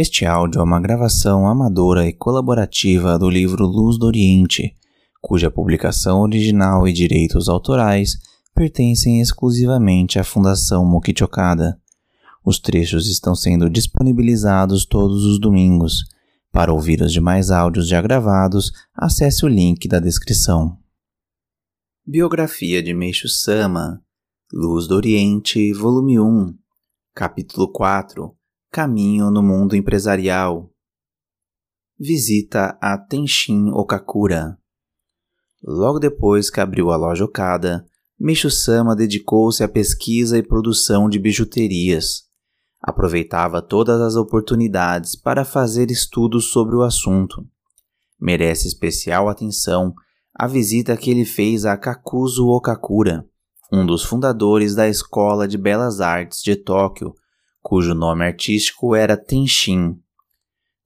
Este áudio é uma gravação amadora e colaborativa do livro Luz do Oriente, cuja publicação original e direitos autorais pertencem exclusivamente à Fundação Mokichokada. Os trechos estão sendo disponibilizados todos os domingos. Para ouvir os demais áudios já gravados, acesse o link da descrição. Biografia de Meixo Sama Luz do Oriente, Volume 1 Capítulo 4 Caminho no mundo empresarial. Visita a Tenshin Okakura. Logo depois que abriu a loja Okada, Meishu Sama dedicou-se à pesquisa e produção de bijuterias. Aproveitava todas as oportunidades para fazer estudos sobre o assunto. Merece especial atenção a visita que ele fez a Kakuzu Okakura, um dos fundadores da Escola de Belas Artes de Tóquio, cujo nome artístico era Tenshin.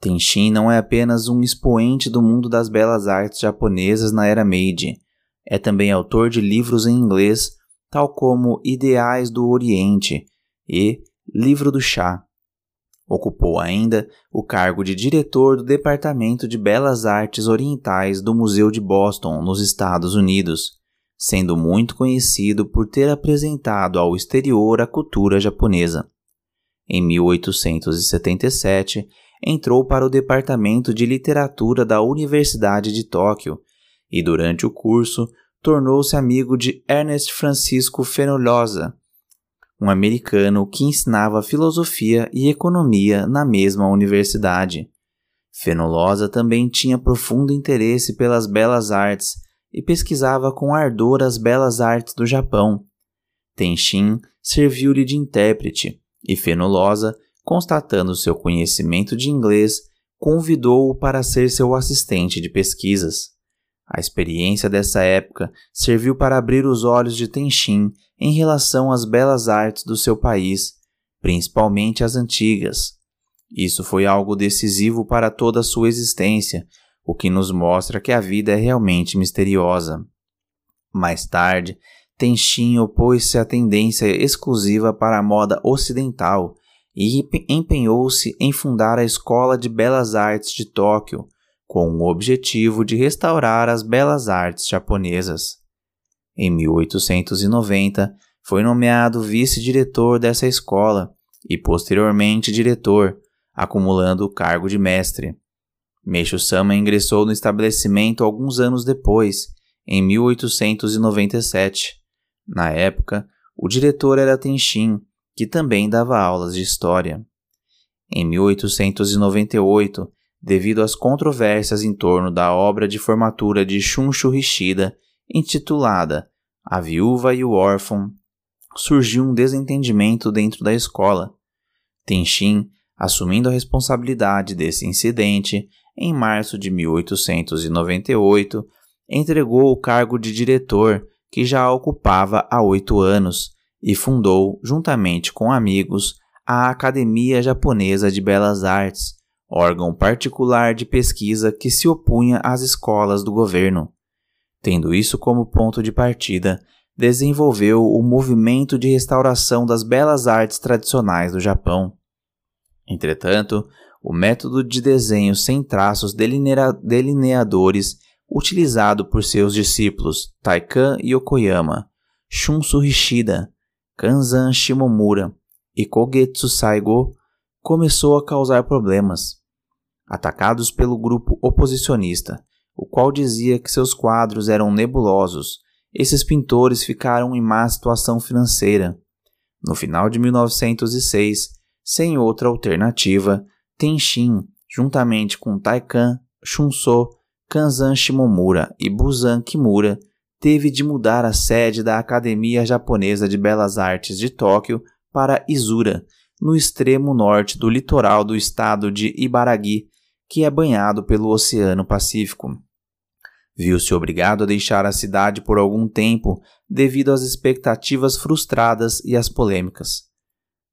Tenshin não é apenas um expoente do mundo das belas artes japonesas na era Meiji, é também autor de livros em inglês, tal como Ideais do Oriente e Livro do Chá. Ocupou ainda o cargo de diretor do Departamento de Belas Artes Orientais do Museu de Boston, nos Estados Unidos, sendo muito conhecido por ter apresentado ao exterior a cultura japonesa. Em 1877, entrou para o Departamento de Literatura da Universidade de Tóquio e, durante o curso, tornou-se amigo de Ernest Francisco Fenollosa, um americano que ensinava filosofia e economia na mesma universidade. Fenollosa também tinha profundo interesse pelas belas artes e pesquisava com ardor as belas artes do Japão. Tenshin serviu-lhe de intérprete e Fenolosa, constatando seu conhecimento de inglês, convidou-o para ser seu assistente de pesquisas. A experiência dessa época serviu para abrir os olhos de Tenshin em relação às belas artes do seu país, principalmente as antigas. Isso foi algo decisivo para toda a sua existência, o que nos mostra que a vida é realmente misteriosa. Mais tarde, Tenshin opôs-se à tendência exclusiva para a moda ocidental e empenhou-se em fundar a Escola de Belas Artes de Tóquio, com o objetivo de restaurar as belas artes japonesas. Em 1890, foi nomeado vice-diretor dessa escola e posteriormente diretor, acumulando o cargo de mestre. Meishu Sama ingressou no estabelecimento alguns anos depois, em 1897, na época, o diretor era Tenshin, que também dava aulas de história. Em 1898, devido às controvérsias em torno da obra de formatura de Shunshu Hishida, intitulada A Viúva e o Órfão, surgiu um desentendimento dentro da escola. Tenshin, assumindo a responsabilidade desse incidente, em março de 1898, entregou o cargo de diretor que já ocupava há oito anos e fundou, juntamente com amigos, a Academia Japonesa de Belas Artes, órgão particular de pesquisa que se opunha às escolas do governo. Tendo isso como ponto de partida, desenvolveu o movimento de restauração das belas artes tradicionais do Japão. Entretanto, o método de desenho sem traços delineadores utilizado por seus discípulos Taikan Yokoyama, Shunsu Hishida, Kanzan Shimomura e Kogetsu Saigo, começou a causar problemas. Atacados pelo grupo oposicionista, o qual dizia que seus quadros eram nebulosos, esses pintores ficaram em má situação financeira. No final de 1906, sem outra alternativa, Tenshin, juntamente com Taikan, Shunso Kanzan Shimomura e Busan Kimura teve de mudar a sede da Academia Japonesa de Belas Artes de Tóquio para Izura, no extremo norte do litoral do estado de Ibaragi, que é banhado pelo Oceano Pacífico. Viu-se obrigado a deixar a cidade por algum tempo devido às expectativas frustradas e às polêmicas.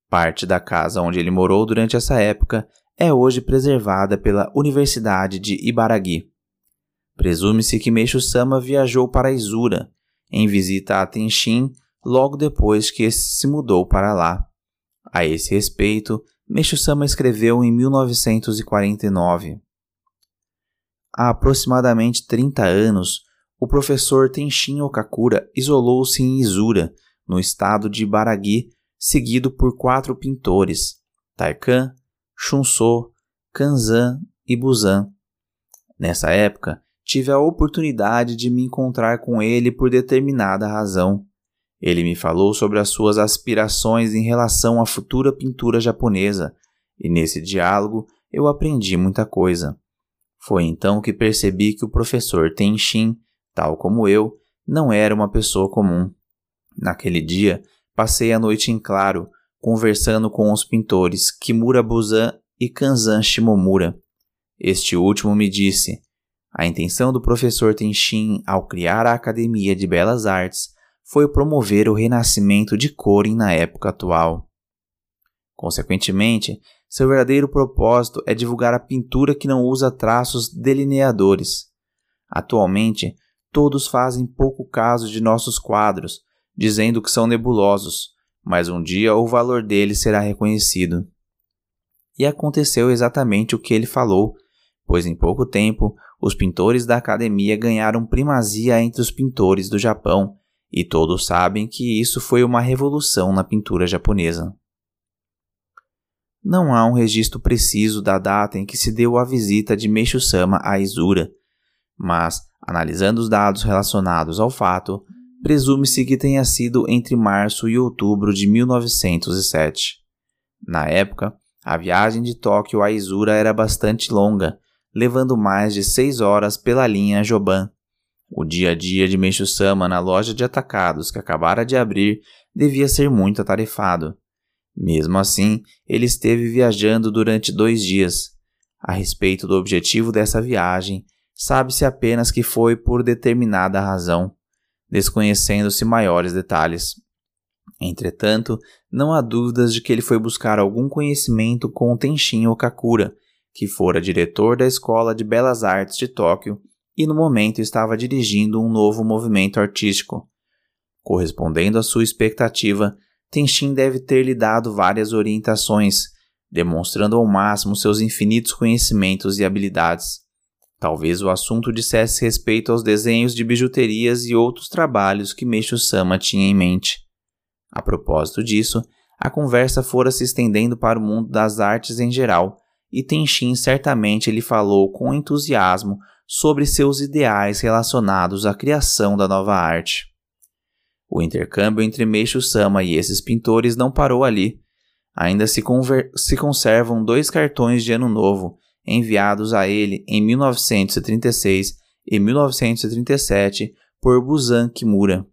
Parte da casa onde ele morou durante essa época é hoje preservada pela Universidade de Ibaragi. Presume-se que Meishu Sama viajou para Izura, em visita a Tenshin, logo depois que esse se mudou para lá. A esse respeito, Meishu Sama escreveu em 1949. Há aproximadamente 30 anos, o professor Tenshin Okakura isolou-se em Izura, no estado de Baragi, seguido por quatro pintores: Taikan, Shunso, Kanzan e Busan. Nessa época, tive a oportunidade de me encontrar com ele por determinada razão. Ele me falou sobre as suas aspirações em relação à futura pintura japonesa, e nesse diálogo eu aprendi muita coisa. Foi então que percebi que o professor Tenshin, tal como eu, não era uma pessoa comum. Naquele dia, passei a noite em claro, conversando com os pintores Kimura Buzan e Kanzan Shimomura. Este último me disse: a intenção do professor Tenshin ao criar a Academia de Belas Artes foi promover o renascimento de Korin na época atual. Consequentemente, seu verdadeiro propósito é divulgar a pintura que não usa traços delineadores. Atualmente, todos fazem pouco caso de nossos quadros, dizendo que são nebulosos, mas um dia o valor deles será reconhecido. E aconteceu exatamente o que ele falou, pois em pouco tempo os pintores da academia ganharam primazia entre os pintores do Japão, e todos sabem que isso foi uma revolução na pintura japonesa. Não há um registro preciso da data em que se deu a visita de Meishu-sama a Izura, mas, analisando os dados relacionados ao fato, presume-se que tenha sido entre março e outubro de 1907. Na época, a viagem de Tóquio a Izura era bastante longa, levando mais de seis horas pela linha Joban. O dia a dia de Meishu-sama na loja de atacados que acabara de abrir devia ser muito atarefado. Mesmo assim, ele esteve viajando durante dois dias. A respeito do objetivo dessa viagem, sabe-se apenas que foi por determinada razão, desconhecendo-se maiores detalhes. Entretanto, não há dúvidas de que ele foi buscar algum conhecimento com Tenshin Okakura, que fora diretor da Escola de Belas Artes de Tóquio e no momento estava dirigindo um novo movimento artístico. Correspondendo à sua expectativa, Tenshin deve ter lhe dado várias orientações, demonstrando ao máximo seus infinitos conhecimentos e habilidades. Talvez o assunto dissesse respeito aos desenhos de bijuterias e outros trabalhos que Meishu Sama tinha em mente. A propósito disso, a conversa fora se estendendo para o mundo das artes em geral, e Tenshin certamente lhe falou com entusiasmo sobre seus ideais relacionados à criação da nova arte. O intercâmbio entre Meishu Sama e esses pintores não parou ali. Ainda se, se conservam dois cartões de Ano Novo enviados a ele em 1936 e 1937 por Busan Kimura.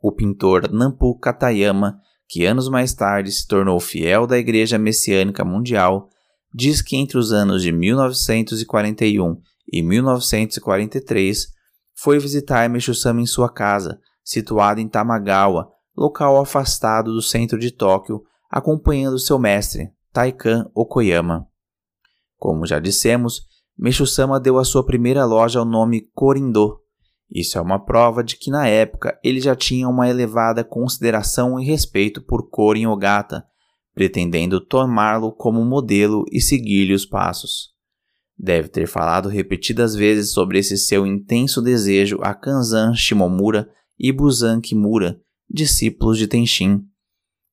O pintor Nampu Katayama, que anos mais tarde se tornou fiel da Igreja Messiânica Mundial, diz que entre os anos de 1941 e 1943 foi visitar Meishu Sama em sua casa, situado em Tamagawa, local afastado do centro de Tóquio, acompanhando seu mestre, Taikan Okoyama. Como já dissemos, Meishu-sama deu a sua primeira loja ao nome Korindo. Isso é uma prova de que na época ele já tinha uma elevada consideração e respeito por Korin Ogata, pretendendo tomá-lo como modelo e seguir-lhe os passos. Deve ter falado repetidas vezes sobre esse seu intenso desejo a Kanzan Shimomura e Busan Kimura, discípulos de Tenshin.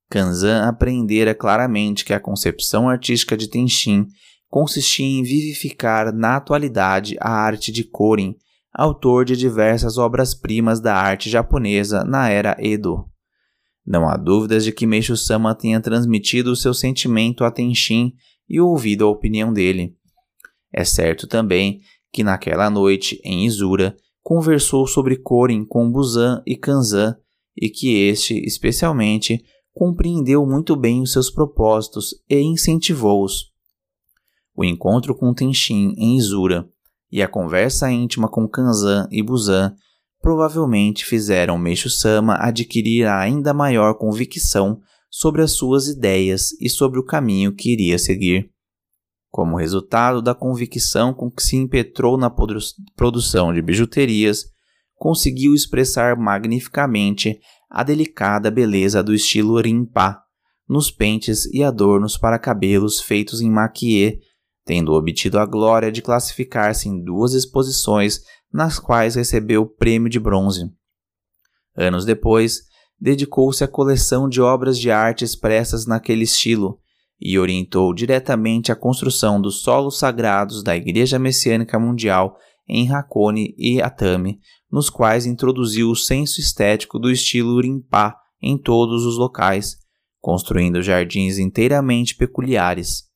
Kanzan apreendera claramente que a concepção artística de Tenshin consistia em vivificar na atualidade a arte de Korin, autor de diversas obras-primas da arte japonesa na era Edo. Não há dúvidas de que Meishu Sama tenha transmitido o seu sentimento a Tenshin e ouvido a opinião dele. É certo também que naquela noite, em Izura, conversou sobre Korin com Busan e Kanzan e que este, especialmente, compreendeu muito bem os seus propósitos e incentivou-os. O encontro com Tenshin em Izura e a conversa íntima com Kanzan e Busan provavelmente fizeram Meishu-sama adquirir ainda maior convicção sobre as suas ideias e sobre o caminho que iria seguir. Como resultado da convicção com que se impetrou na produ produção de bijuterias, conseguiu expressar magnificamente a delicada beleza do estilo Rinpa, nos pentes e adornos para cabelos feitos em maquiê, tendo obtido a glória de classificar-se em duas exposições nas quais recebeu o prêmio de bronze. Anos depois, dedicou-se à coleção de obras de arte expressas naquele estilo e orientou diretamente a construção dos solos sagrados da Igreja Messiânica Mundial em Hakone e Atami, nos quais introduziu o senso estético do estilo Rinpa em todos os locais, construindo jardins inteiramente peculiares.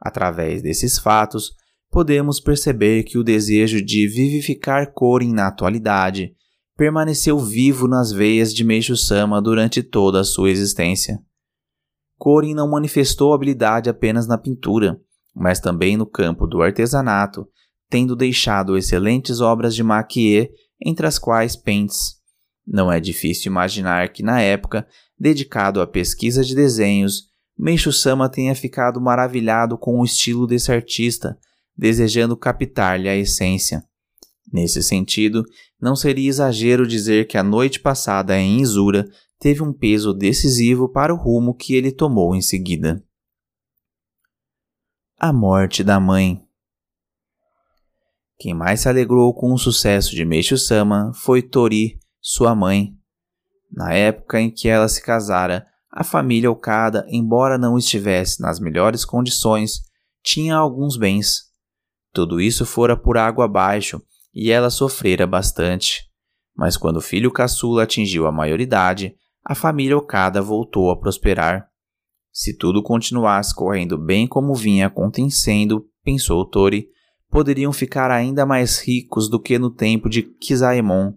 Através desses fatos, podemos perceber que o desejo de vivificar Korin na atualidade permaneceu vivo nas veias de Meishu Sama durante toda a sua existência. Korin não manifestou habilidade apenas na pintura, mas também no campo do artesanato, tendo deixado excelentes obras de maquiê, entre as quais pentes. Não é difícil imaginar que na época, dedicado à pesquisa de desenhos, Meishu Sama tenha ficado maravilhado com o estilo desse artista, desejando captar-lhe a essência. Nesse sentido, não seria exagero dizer que a noite passada em Izura teve um peso decisivo para o rumo que ele tomou em seguida. A morte da mãe. Quem mais se alegrou com o sucesso de Meishu Sama foi Tori, sua mãe. Na época em que ela se casara, a família Okada, embora não estivesse nas melhores condições, tinha alguns bens. Tudo isso fora por água abaixo e ela sofrera bastante. Mas quando o filho caçula atingiu a maioridade, a família Okada voltou a prosperar. Se tudo continuasse correndo bem como vinha acontecendo, pensou Tori, poderiam ficar ainda mais ricos do que no tempo de Kizaemon.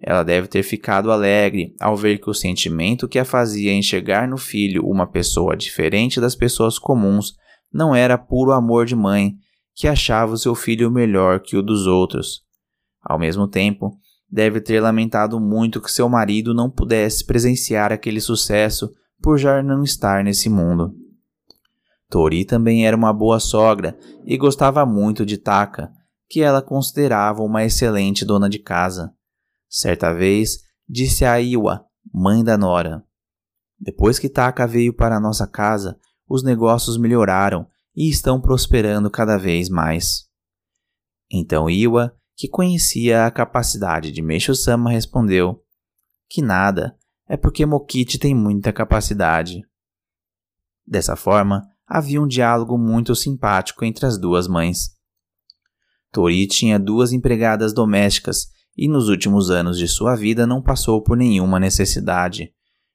Ela deve ter ficado alegre ao ver que o sentimento que a fazia enxergar no filho uma pessoa diferente das pessoas comuns não era puro amor de mãe, que achava o seu filho melhor que o dos outros. Ao mesmo tempo, deve ter lamentado muito que seu marido não pudesse presenciar aquele sucesso por já não estar nesse mundo. Tori também era uma boa sogra e gostava muito de Taka, que ela considerava uma excelente dona de casa. Certa vez, disse a Iwa, mãe da Nora: Depois que Taka veio para nossa casa, os negócios melhoraram e estão prosperando cada vez mais. Então Iwa, que conhecia a capacidade de Meishu-sama, respondeu: Que nada, é porque Mokichi tem muita capacidade. Dessa forma, havia um diálogo muito simpático entre as duas mães. Tori tinha duas empregadas domésticas e nos últimos anos de sua vida não passou por nenhuma necessidade.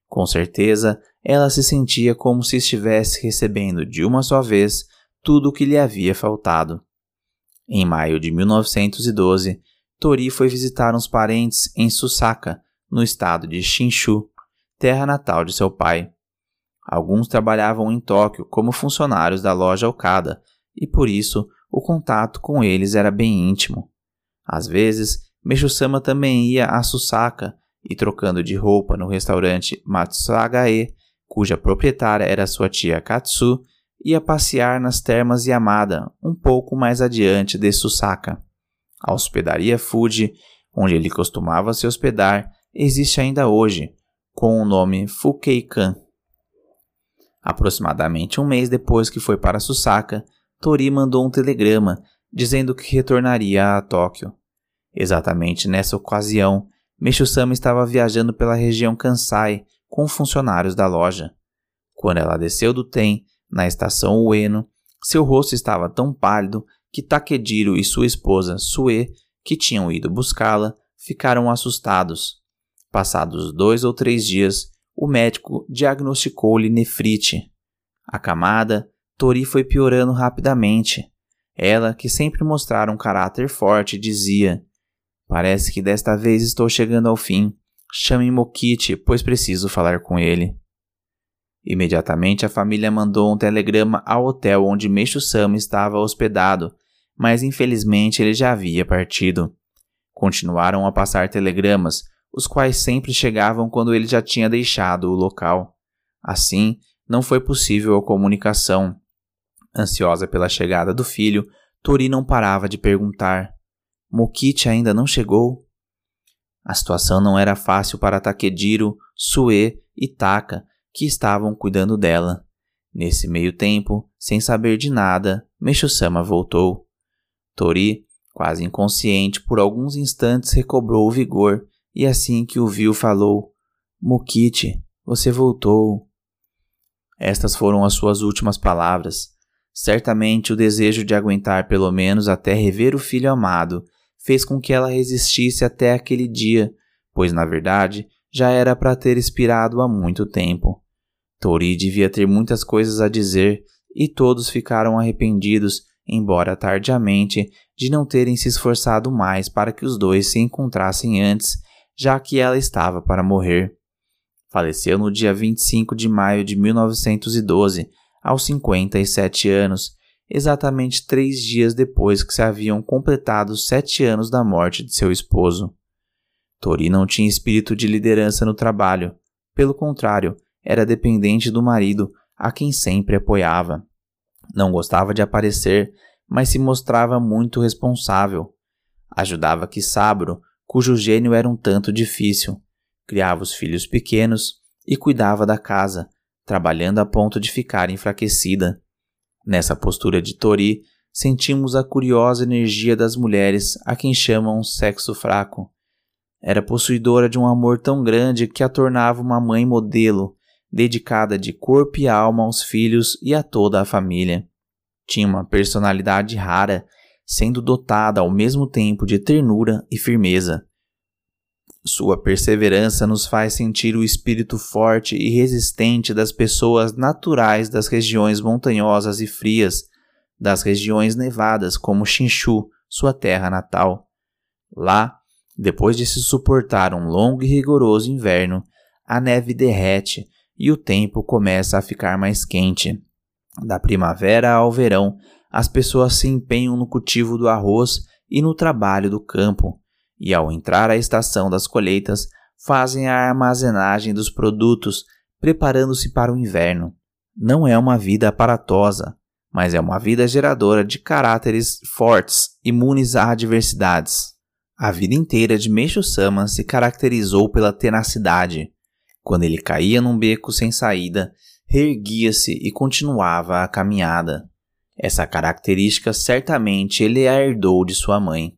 Com certeza, ela se sentia como se estivesse recebendo de uma só vez tudo o que lhe havia faltado. Em maio de 1912, Tori foi visitar uns parentes em Susaka, no estado de Shinshu, terra natal de seu pai. Alguns trabalhavam em Tóquio como funcionários da loja Okada, e por isso o contato com eles era bem íntimo. Às vezes, Meishu-sama também ia a Susaka e trocando de roupa no restaurante Matsagae, cuja proprietária era sua tia Katsu, ia passear nas termas Yamada, um pouco mais adiante de Susaka. A hospedaria Fuji, onde ele costumava se hospedar, existe ainda hoje, com o nome Fukeikan. Aproximadamente um mês depois que foi para Susaka, Tori mandou um telegrama dizendo que retornaria a Tóquio. Exatamente nessa ocasião, Meishu-sama estava viajando pela região Kansai com funcionários da loja. Quando ela desceu do trem, na estação Ueno, seu rosto estava tão pálido que Takediro e sua esposa Sue, que tinham ido buscá-la, ficaram assustados. Passados dois ou três dias, o médico diagnosticou-lhe nefrite. Acamada, Tori foi piorando rapidamente. Ela, que sempre mostrara um caráter forte, dizia: Parece que desta vez estou chegando ao fim. Chame Mokichi, pois preciso falar com ele. Imediatamente a família mandou um telegrama ao hotel onde Meishu-sama estava hospedado, mas infelizmente ele já havia partido. Continuaram a passar telegramas, os quais sempre chegavam quando ele já tinha deixado o local. Assim, não foi possível a comunicação. Ansiosa pela chegada do filho, Tori não parava de perguntar: Mokichi ainda não chegou? A situação não era fácil para Takediro, Sue e Taka, que estavam cuidando dela. Nesse meio tempo, sem saber de nada, Mesho-sama voltou. Tori, quase inconsciente, por alguns instantes recobrou o vigor e assim que o viu falou: Mokichi, você voltou. Estas foram as suas últimas palavras. Certamente o desejo de aguentar pelo menos até rever o filho amado fez com que ela resistisse até aquele dia, pois na verdade já era para ter expirado há muito tempo. Tori devia ter muitas coisas a dizer e todos ficaram arrependidos, embora tardiamente, de não terem se esforçado mais para que os dois se encontrassem antes, já que ela estava para morrer. Faleceu no dia 25 de maio de 1912, aos 57 anos, exatamente três dias depois que se haviam completado sete anos da morte de seu esposo. Tori não tinha espírito de liderança no trabalho. Pelo contrário, era dependente do marido, a quem sempre apoiava. Não gostava de aparecer, mas se mostrava muito responsável. Ajudava Kisabro, cujo gênio era um tanto difícil. Criava os filhos pequenos e cuidava da casa, trabalhando a ponto de ficar enfraquecida. Nessa postura de Tori, sentimos a curiosa energia das mulheres a quem chamam sexo fraco. Era possuidora de um amor tão grande que a tornava uma mãe modelo, dedicada de corpo e alma aos filhos e a toda a família. Tinha uma personalidade rara, sendo dotada ao mesmo tempo de ternura e firmeza. Sua perseverança nos faz sentir o espírito forte e resistente das pessoas naturais das regiões montanhosas e frias, das regiões nevadas como Xinchu, sua terra natal. Lá, depois de se suportar um longo e rigoroso inverno, a neve derrete e o tempo começa a ficar mais quente. Da primavera ao verão, as pessoas se empenham no cultivo do arroz e no trabalho do campo, e ao entrar a estação das colheitas, fazem a armazenagem dos produtos, preparando-se para o inverno. Não é uma vida aparatosa, mas é uma vida geradora de caráteres fortes, imunes a adversidades. A vida inteira de Meishu Sama se caracterizou pela tenacidade, quando ele caía num beco sem saída, reerguia-se e continuava a caminhada. Essa característica certamente ele a herdou de sua mãe.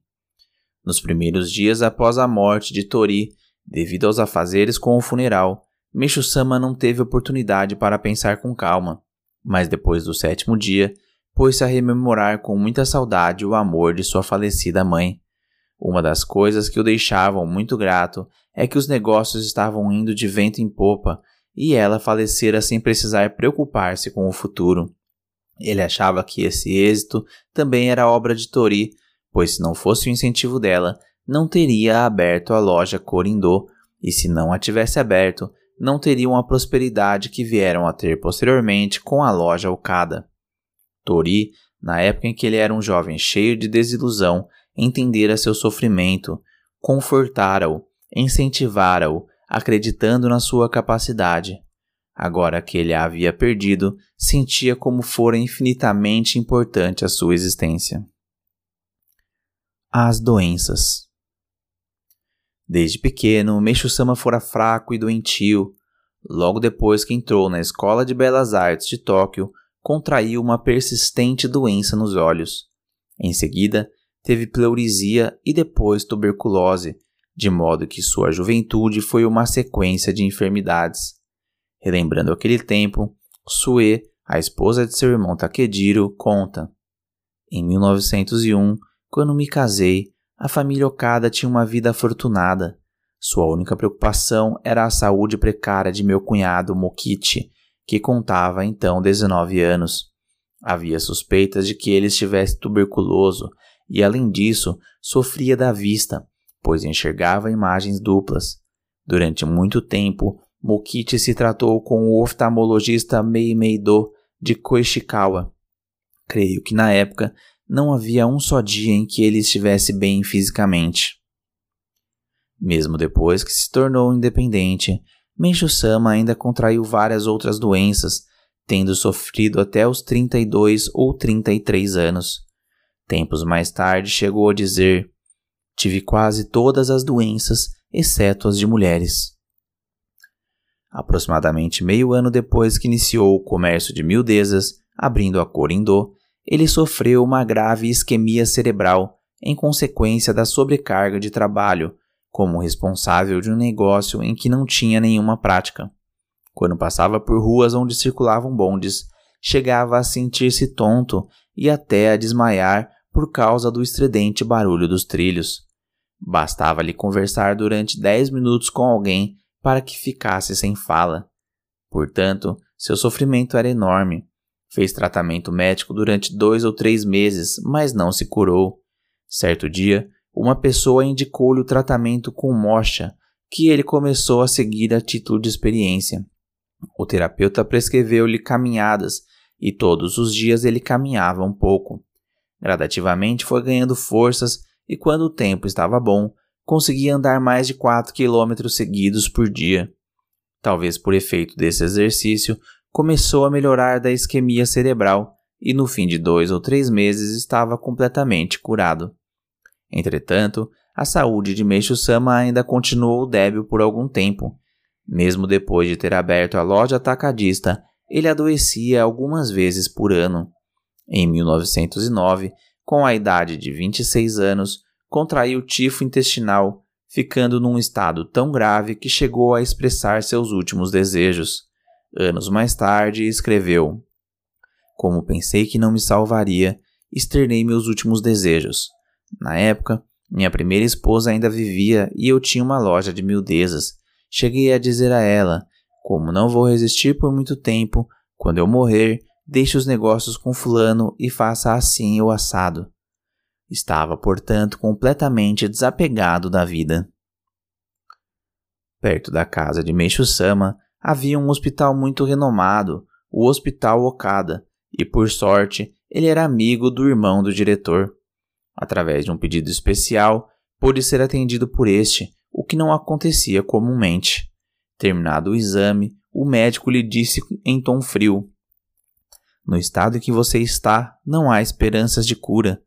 Nos primeiros dias após a morte de Tori, devido aos afazeres com o funeral, Meshu-sama não teve oportunidade para pensar com calma, mas depois do sétimo dia, pôs-se a rememorar com muita saudade o amor de sua falecida mãe. Uma das coisas que o deixavam muito grato é que os negócios estavam indo de vento em popa e ela falecera sem precisar preocupar-se com o futuro. Ele achava que esse êxito também era obra de Tori, pois se não fosse o incentivo dela, não teria aberto a loja Corindô, e se não a tivesse aberto, não teriam a prosperidade que vieram a ter posteriormente com a loja Okada. Tori, na época em que ele era um jovem cheio de desilusão, entendera seu sofrimento, confortara-o incentivara-o, acreditando na sua capacidade. Agora que ele a havia perdido, sentia como fora infinitamente importante a sua existência. As doenças. Desde pequeno, Meixo-sama fora fraco e doentio. Logo depois que entrou na Escola de Belas Artes de Tóquio, contraiu uma persistente doença nos olhos. Em seguida, teve pleurisia e depois tuberculose, de modo que sua juventude foi uma sequência de enfermidades. Relembrando aquele tempo, Sue, a esposa de seu irmão Takediro, conta: Em 1901, quando me casei, a família Okada tinha uma vida afortunada. Sua única preocupação era a saúde precária de meu cunhado Mokichi, que contava então 19 anos. Havia suspeitas de que ele estivesse tuberculoso e, além disso, sofria da vista, pois enxergava imagens duplas. Durante muito tempo, Mokichi se tratou com o oftalmologista Meimeido de Koishikawa. Creio que na época não havia um só dia em que ele estivesse bem fisicamente. Mesmo depois que se tornou independente, Meishu-sama ainda contraiu várias outras doenças, tendo sofrido até os 32 ou 33 anos. Tempos mais tarde chegou a dizer: Tive quase todas as doenças, exceto as de mulheres. Aproximadamente meio ano depois que iniciou o comércio de miudezas, abrindo a Corindô, ele sofreu uma grave isquemia cerebral em consequência da sobrecarga de trabalho, como responsável de um negócio em que não tinha nenhuma prática. Quando passava por ruas onde circulavam bondes, chegava a sentir-se tonto e até a desmaiar por causa do estridente barulho dos trilhos. Bastava-lhe conversar durante dez minutos com alguém para que ficasse sem fala. Portanto, seu sofrimento era enorme. Fez tratamento médico durante dois ou três meses, mas não se curou. Certo dia, uma pessoa indicou-lhe o tratamento com mocha, que ele começou a seguir a título de experiência. O terapeuta prescreveu-lhe caminhadas e todos os dias ele caminhava um pouco. Gradativamente foi ganhando forças e, quando o tempo estava bom, conseguia andar mais de 4 quilômetros seguidos por dia. Talvez por efeito desse exercício, começou a melhorar da isquemia cerebral e no fim de dois ou três meses estava completamente curado. Entretanto, a saúde de Meixo Sama ainda continuou débil por algum tempo. Mesmo depois de ter aberto a loja atacadista, ele adoecia algumas vezes por ano. Em 1909, com a idade de 26 anos, contraiu tifo intestinal, ficando num estado tão grave que chegou a expressar seus últimos desejos. Anos mais tarde, escreveu: Como pensei que não me salvaria, externei meus últimos desejos. Na época, minha primeira esposa ainda vivia e eu tinha uma loja de miudezas. Cheguei a dizer a ela: Como não vou resistir por muito tempo, quando eu morrer, deixe os negócios com Fulano e faça assim o assado. Estava, portanto, completamente desapegado da vida. Perto da casa de Meixo-sama havia um hospital muito renomado, o Hospital Okada, e por sorte ele era amigo do irmão do diretor. Através de um pedido especial, pôde ser atendido por este, o que não acontecia comumente. Terminado o exame, o médico lhe disse em tom frio: No estado em que você está, não há esperanças de cura.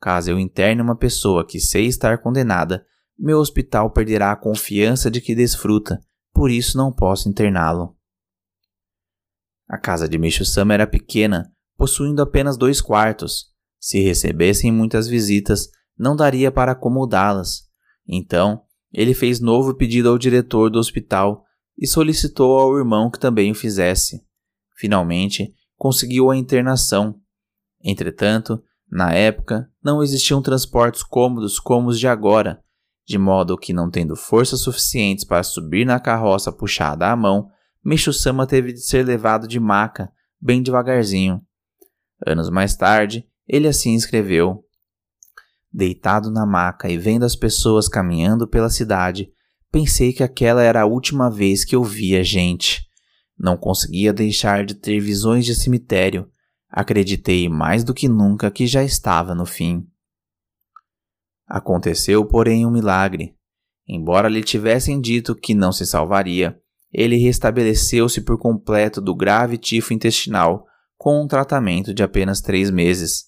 Caso eu interne uma pessoa que sei estar condenada, meu hospital perderá a confiança de que desfruta, por isso não posso interná-lo. A casa de Micho-sama era pequena, possuindo apenas dois quartos. Se recebessem muitas visitas, não daria para acomodá-las. Então, ele fez novo pedido ao diretor do hospital e solicitou ao irmão que também o fizesse. Finalmente, conseguiu a internação. Entretanto, na época, não existiam transportes cômodos como os de agora, de modo que, não tendo forças suficientes para subir na carroça puxada à mão, Micho-sama teve de ser levado de maca, bem devagarzinho. Anos mais tarde, ele assim escreveu: Deitado na maca e vendo as pessoas caminhando pela cidade, pensei que aquela era a última vez que eu via gente. Não conseguia deixar de ter visões de cemitério. Acreditei mais do que nunca que já estava no fim. Aconteceu, porém, um milagre. Embora lhe tivessem dito que não se salvaria, ele restabeleceu-se por completo do grave tifo intestinal com um tratamento de apenas três meses.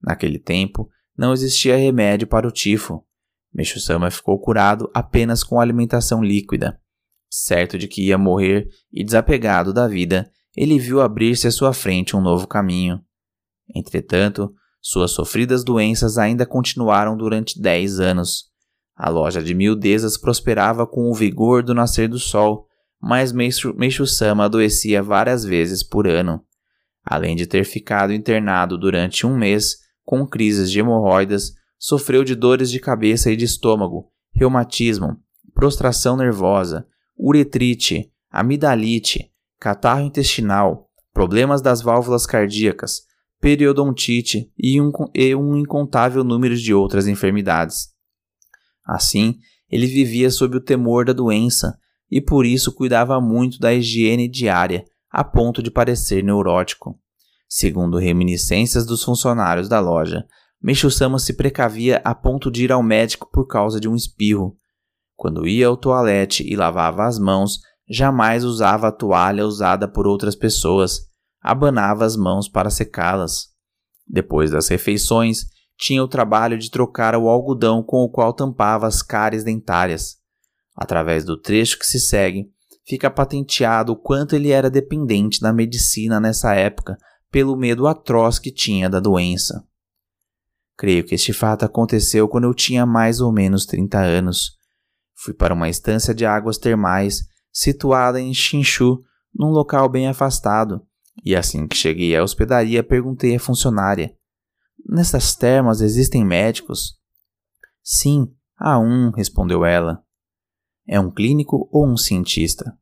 Naquele tempo, não existia remédio para o tifo. Meshu-sama ficou curado apenas com alimentação líquida. Certo de que ia morrer e desapegado da vida, ele viu abrir-se à sua frente um novo caminho. Entretanto, suas sofridas doenças ainda continuaram durante dez anos. A loja de miudezas prosperava com o vigor do nascer do sol, mas Meishu-sama adoecia várias vezes por ano. Além de ter ficado internado durante um mês com crises de hemorroidas, sofreu de dores de cabeça e de estômago, reumatismo, prostração nervosa, uretrite, amidalite, catarro intestinal, problemas das válvulas cardíacas, periodontite e um, e um incontável número de outras enfermidades. Assim, ele vivia sob o temor da doença e por isso cuidava muito da higiene diária, a ponto de parecer neurótico. Segundo reminiscências dos funcionários da loja, Meishu-sama se precavia a ponto de ir ao médico por causa de um espirro. Quando ia ao toalete e lavava as mãos, jamais usava a toalha usada por outras pessoas, abanava as mãos para secá-las. Depois das refeições, tinha o trabalho de trocar o algodão com o qual tampava as cáries dentárias. Através do trecho que se segue, fica patenteado o quanto ele era dependente da medicina nessa época pelo medo atroz que tinha da doença. Creio que este fato aconteceu quando eu tinha mais ou menos 30 anos. Fui para uma estância de águas termais situada em Xinchu, num local bem afastado, e assim que cheguei à hospedaria perguntei à funcionária: Nessas termas existem médicos? Sim, há um, respondeu ela. É um clínico ou um cientista?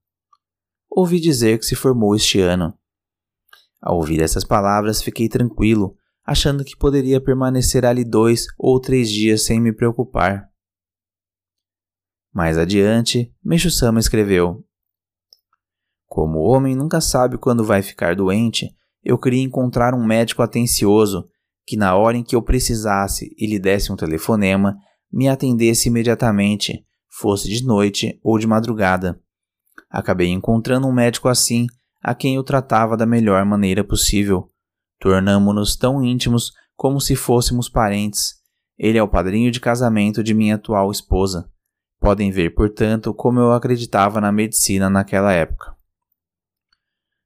Ouvi dizer que se formou este ano. Ao ouvir essas palavras, fiquei tranquilo, achando que poderia permanecer ali dois ou três dias sem me preocupar. Mais adiante, Meixo-sama escreveu: Como o homem nunca sabe quando vai ficar doente, eu queria encontrar um médico atencioso que, na hora em que eu precisasse e lhe desse um telefonema, me atendesse imediatamente, fosse de noite ou de madrugada. Acabei encontrando um médico assim, a quem eu tratava da melhor maneira possível. Tornamo-nos tão íntimos como se fôssemos parentes. Ele é o padrinho de casamento de minha atual esposa. Podem ver, portanto, como eu acreditava na medicina naquela época.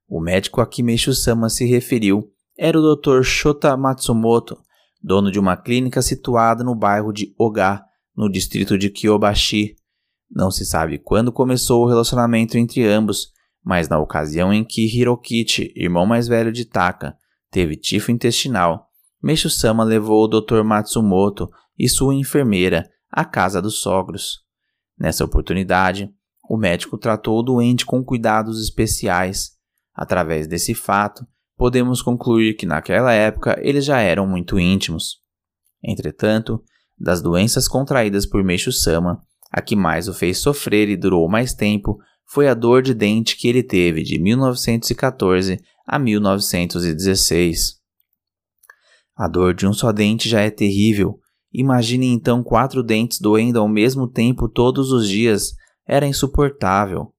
O médico a que Meishu-sama se referiu era o Dr. Shota Matsumoto, dono de uma clínica situada no bairro de Oga, no distrito de Kyobashi. Não se sabe quando começou o relacionamento entre ambos, mas na ocasião em que Hirokichi, irmão mais velho de Taka, teve tifo intestinal, Meishu-sama levou o Dr. Matsumoto e sua enfermeira à casa dos sogros. Nessa oportunidade, o médico tratou o doente com cuidados especiais. Através desse fato, podemos concluir que naquela época eles já eram muito íntimos. Entretanto, das doenças contraídas por Meixo-sama, a que mais o fez sofrer e durou mais tempo foi a dor de dente que ele teve de 1914 a 1916. A dor de um só dente já é terrível. Imagine então quatro dentes doendo ao mesmo tempo todos os dias. Era insuportável.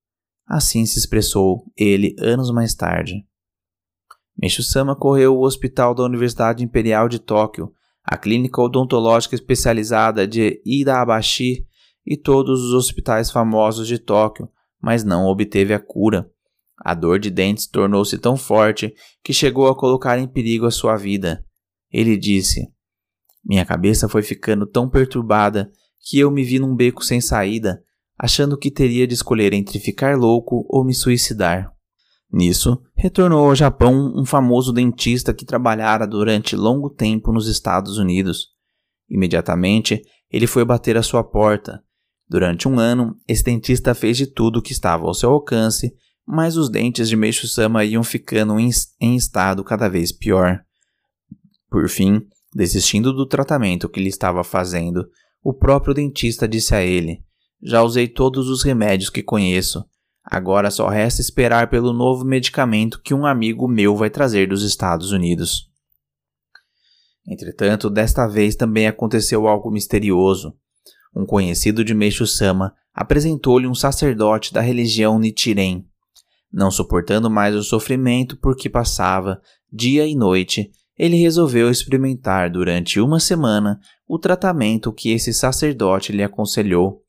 Assim se expressou ele anos mais tarde. Meishu-sama correu o hospital da Universidade Imperial de Tóquio, a clínica odontológica especializada de Ida-Abashi e todos os hospitais famosos de Tóquio, mas não obteve a cura. A dor de dentes tornou-se tão forte que chegou a colocar em perigo a sua vida. Ele disse: Minha cabeça foi ficando tão perturbada que eu me vi num beco sem saída, achando que teria de escolher entre ficar louco ou me suicidar. Nisso, retornou ao Japão um famoso dentista que trabalhara durante longo tempo nos Estados Unidos. Imediatamente, ele foi bater à sua porta. Durante um ano, esse dentista fez de tudo que estava ao seu alcance, mas os dentes de Meishu-sama iam ficando em estado cada vez pior. Por fim, desistindo do tratamento que lhe estava fazendo, o próprio dentista disse a ele: Já usei todos os remédios que conheço Agora só resta esperar pelo novo medicamento que um amigo meu vai trazer dos Estados Unidos. Entretanto, desta vez também aconteceu algo misterioso. Um conhecido de Meishu-sama apresentou-lhe um sacerdote da religião Nichiren. Não suportando mais o sofrimento por que passava, dia e noite, ele resolveu experimentar durante uma semana o tratamento que esse sacerdote lhe aconselhou.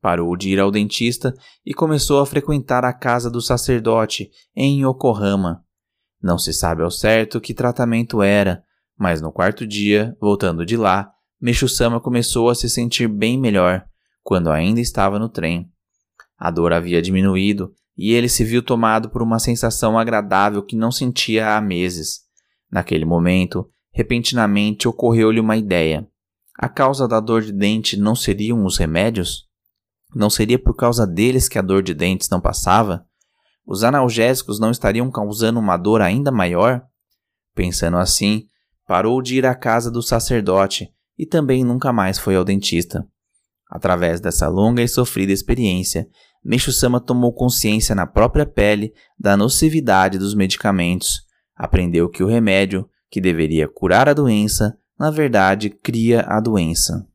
Parou de ir ao dentista e começou a frequentar a casa do sacerdote em Yokohama. Não se sabe ao certo que tratamento era, mas no quarto dia, voltando de lá, Meshu-sama começou a se sentir bem melhor, quando ainda estava no trem. A dor havia diminuído e ele se viu tomado por uma sensação agradável que não sentia há meses. Naquele momento, repentinamente ocorreu-lhe uma ideia. A causa da dor de dente não seriam os remédios? Não seria por causa deles que a dor de dentes não passava? Os analgésicos não estariam causando uma dor ainda maior? Pensando assim, parou de ir à casa do sacerdote e também nunca mais foi ao dentista. Através dessa longa e sofrida experiência, Meishu-sama tomou consciência na própria pele da nocividade dos medicamentos. Aprendeu que o remédio, que deveria curar a doença, na verdade cria a doença.